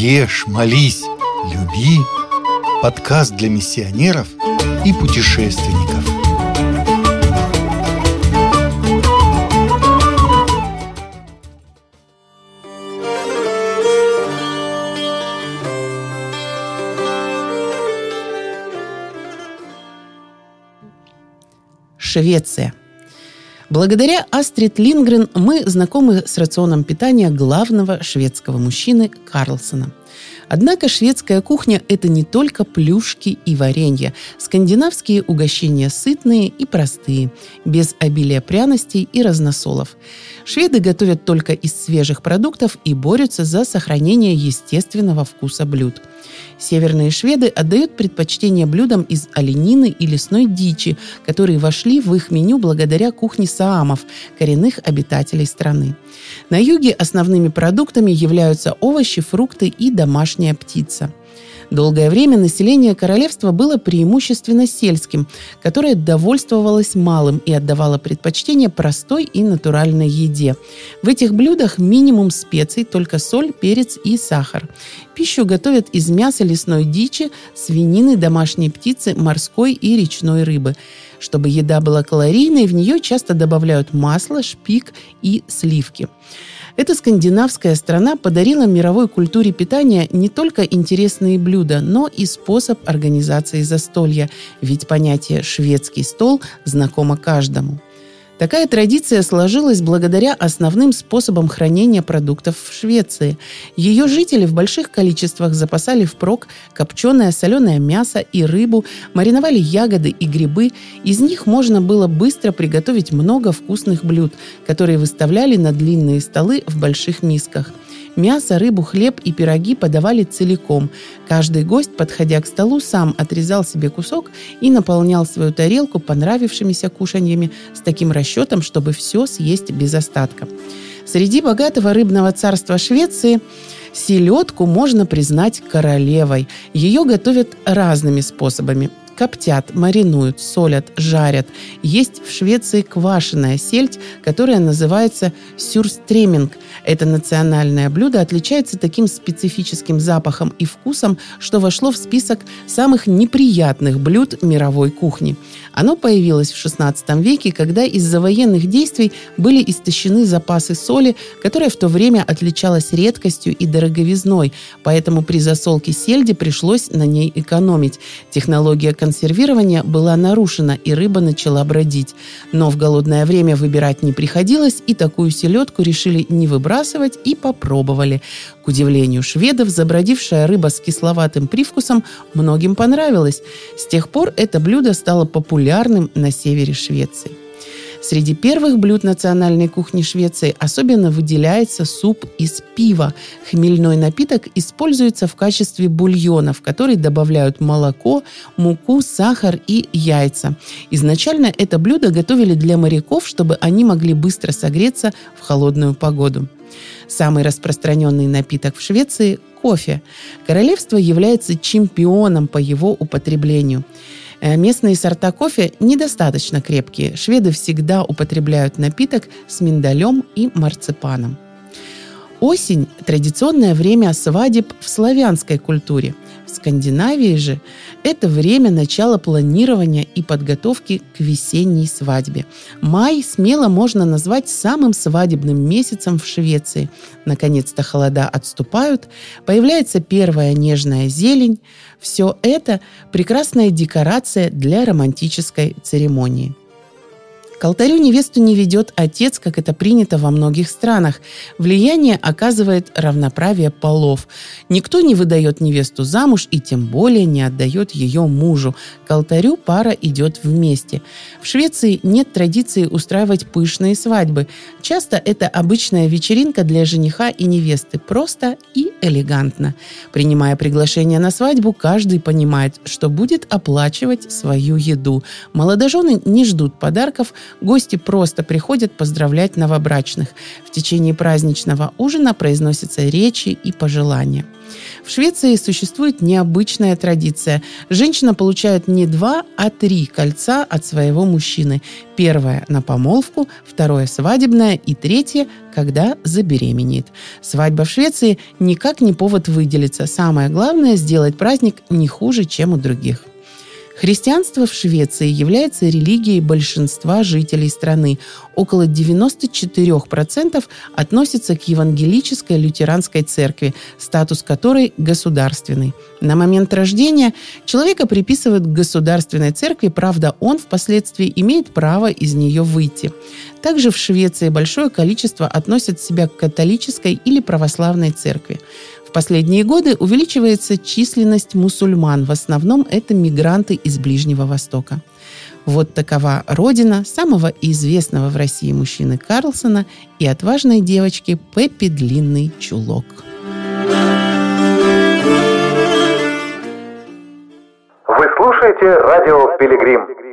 Ешь, молись, люби. Подкаст для миссионеров и путешественников. Швеция. Благодаря Астрид Лингрен мы знакомы с рационом питания главного шведского мужчины Карлсона. Однако шведская кухня – это не только плюшки и варенье. Скандинавские угощения сытные и простые, без обилия пряностей и разносолов. Шведы готовят только из свежих продуктов и борются за сохранение естественного вкуса блюд. Северные шведы отдают предпочтение блюдам из оленины и лесной дичи, которые вошли в их меню благодаря кухне саамов, коренных обитателей страны. На юге основными продуктами являются овощи, фрукты и домашняя птица. Долгое время население королевства было преимущественно сельским, которое довольствовалось малым и отдавало предпочтение простой и натуральной еде. В этих блюдах минимум специй, только соль, перец и сахар. Пищу готовят из мяса лесной дичи, свинины, домашней птицы, морской и речной рыбы. Чтобы еда была калорийной, в нее часто добавляют масло, шпик и сливки. Эта скандинавская страна подарила мировой культуре питания не только интересные блюда, но и способ организации застолья, ведь понятие «шведский стол» знакомо каждому – Такая традиция сложилась благодаря основным способам хранения продуктов в Швеции. Ее жители в больших количествах запасали впрок копченое соленое мясо и рыбу, мариновали ягоды и грибы. Из них можно было быстро приготовить много вкусных блюд, которые выставляли на длинные столы в больших мисках – Мясо, рыбу, хлеб и пироги подавали целиком. Каждый гость, подходя к столу, сам отрезал себе кусок и наполнял свою тарелку понравившимися кушаньями с таким расчетом, чтобы все съесть без остатка. Среди богатого рыбного царства Швеции селедку можно признать королевой. Ее готовят разными способами коптят, маринуют, солят, жарят. Есть в Швеции квашеная сельдь, которая называется сюрстреминг. Это национальное блюдо отличается таким специфическим запахом и вкусом, что вошло в список самых неприятных блюд мировой кухни. Оно появилось в XVI веке, когда из-за военных действий были истощены запасы соли, которая в то время отличалась редкостью и дороговизной, поэтому при засолке сельди пришлось на ней экономить. Технология консервирования была нарушена, и рыба начала бродить. Но в голодное время выбирать не приходилось, и такую селедку решили не выбрасывать и попробовали. К удивлению шведов, забродившая рыба с кисловатым привкусом многим понравилась. С тех пор это блюдо стало популярным на севере Швеции. Среди первых блюд национальной кухни Швеции особенно выделяется суп из пива. Хмельной напиток используется в качестве бульона, в который добавляют молоко, муку, сахар и яйца. Изначально это блюдо готовили для моряков, чтобы они могли быстро согреться в холодную погоду. Самый распространенный напиток в Швеции – кофе. Королевство является чемпионом по его употреблению. Э, местные сорта кофе недостаточно крепкие. Шведы всегда употребляют напиток с миндалем и марципаном. Осень – традиционное время свадеб в славянской культуре. В Скандинавии же это время начала планирования и подготовки к весенней свадьбе. Май смело можно назвать самым свадебным месяцем в Швеции. Наконец-то холода отступают, появляется первая нежная зелень. Все это прекрасная декорация для романтической церемонии. К алтарю невесту не ведет отец, как это принято во многих странах. Влияние оказывает равноправие полов. Никто не выдает невесту замуж и тем более не отдает ее мужу. К алтарю пара идет вместе. В Швеции нет традиции устраивать пышные свадьбы. Часто это обычная вечеринка для жениха и невесты. Просто и элегантно. Принимая приглашение на свадьбу, каждый понимает, что будет оплачивать свою еду. Молодожены не ждут подарков – Гости просто приходят поздравлять новобрачных. В течение праздничного ужина произносятся речи и пожелания – В Швеции существует необычная традиция. Женщина получает не два, а три кольца от своего мужчины. Первое на помолвку, второе свадебное и третье, когда забеременеет. Свадьба в Швеции никак не повод выделиться. Самое главное – сделать праздник не хуже, чем у других. Христианство в Швеции является религией большинства жителей страны. Около 94% относятся к евангелической лютеранской церкви, статус которой государственный. На момент рождения человека приписывают к государственной церкви, правда, он впоследствии имеет право из нее выйти. Также в Швеции большое количество относят себя к католической или православной церкви. В последние годы увеличивается численность мусульман. В основном это мигранты из Ближнего Востока. Вот такова родина самого известного в России мужчины Карлсона и отважной девочки Пеппи Длинный Чулок. Вы слушаете радио «Пилигрим».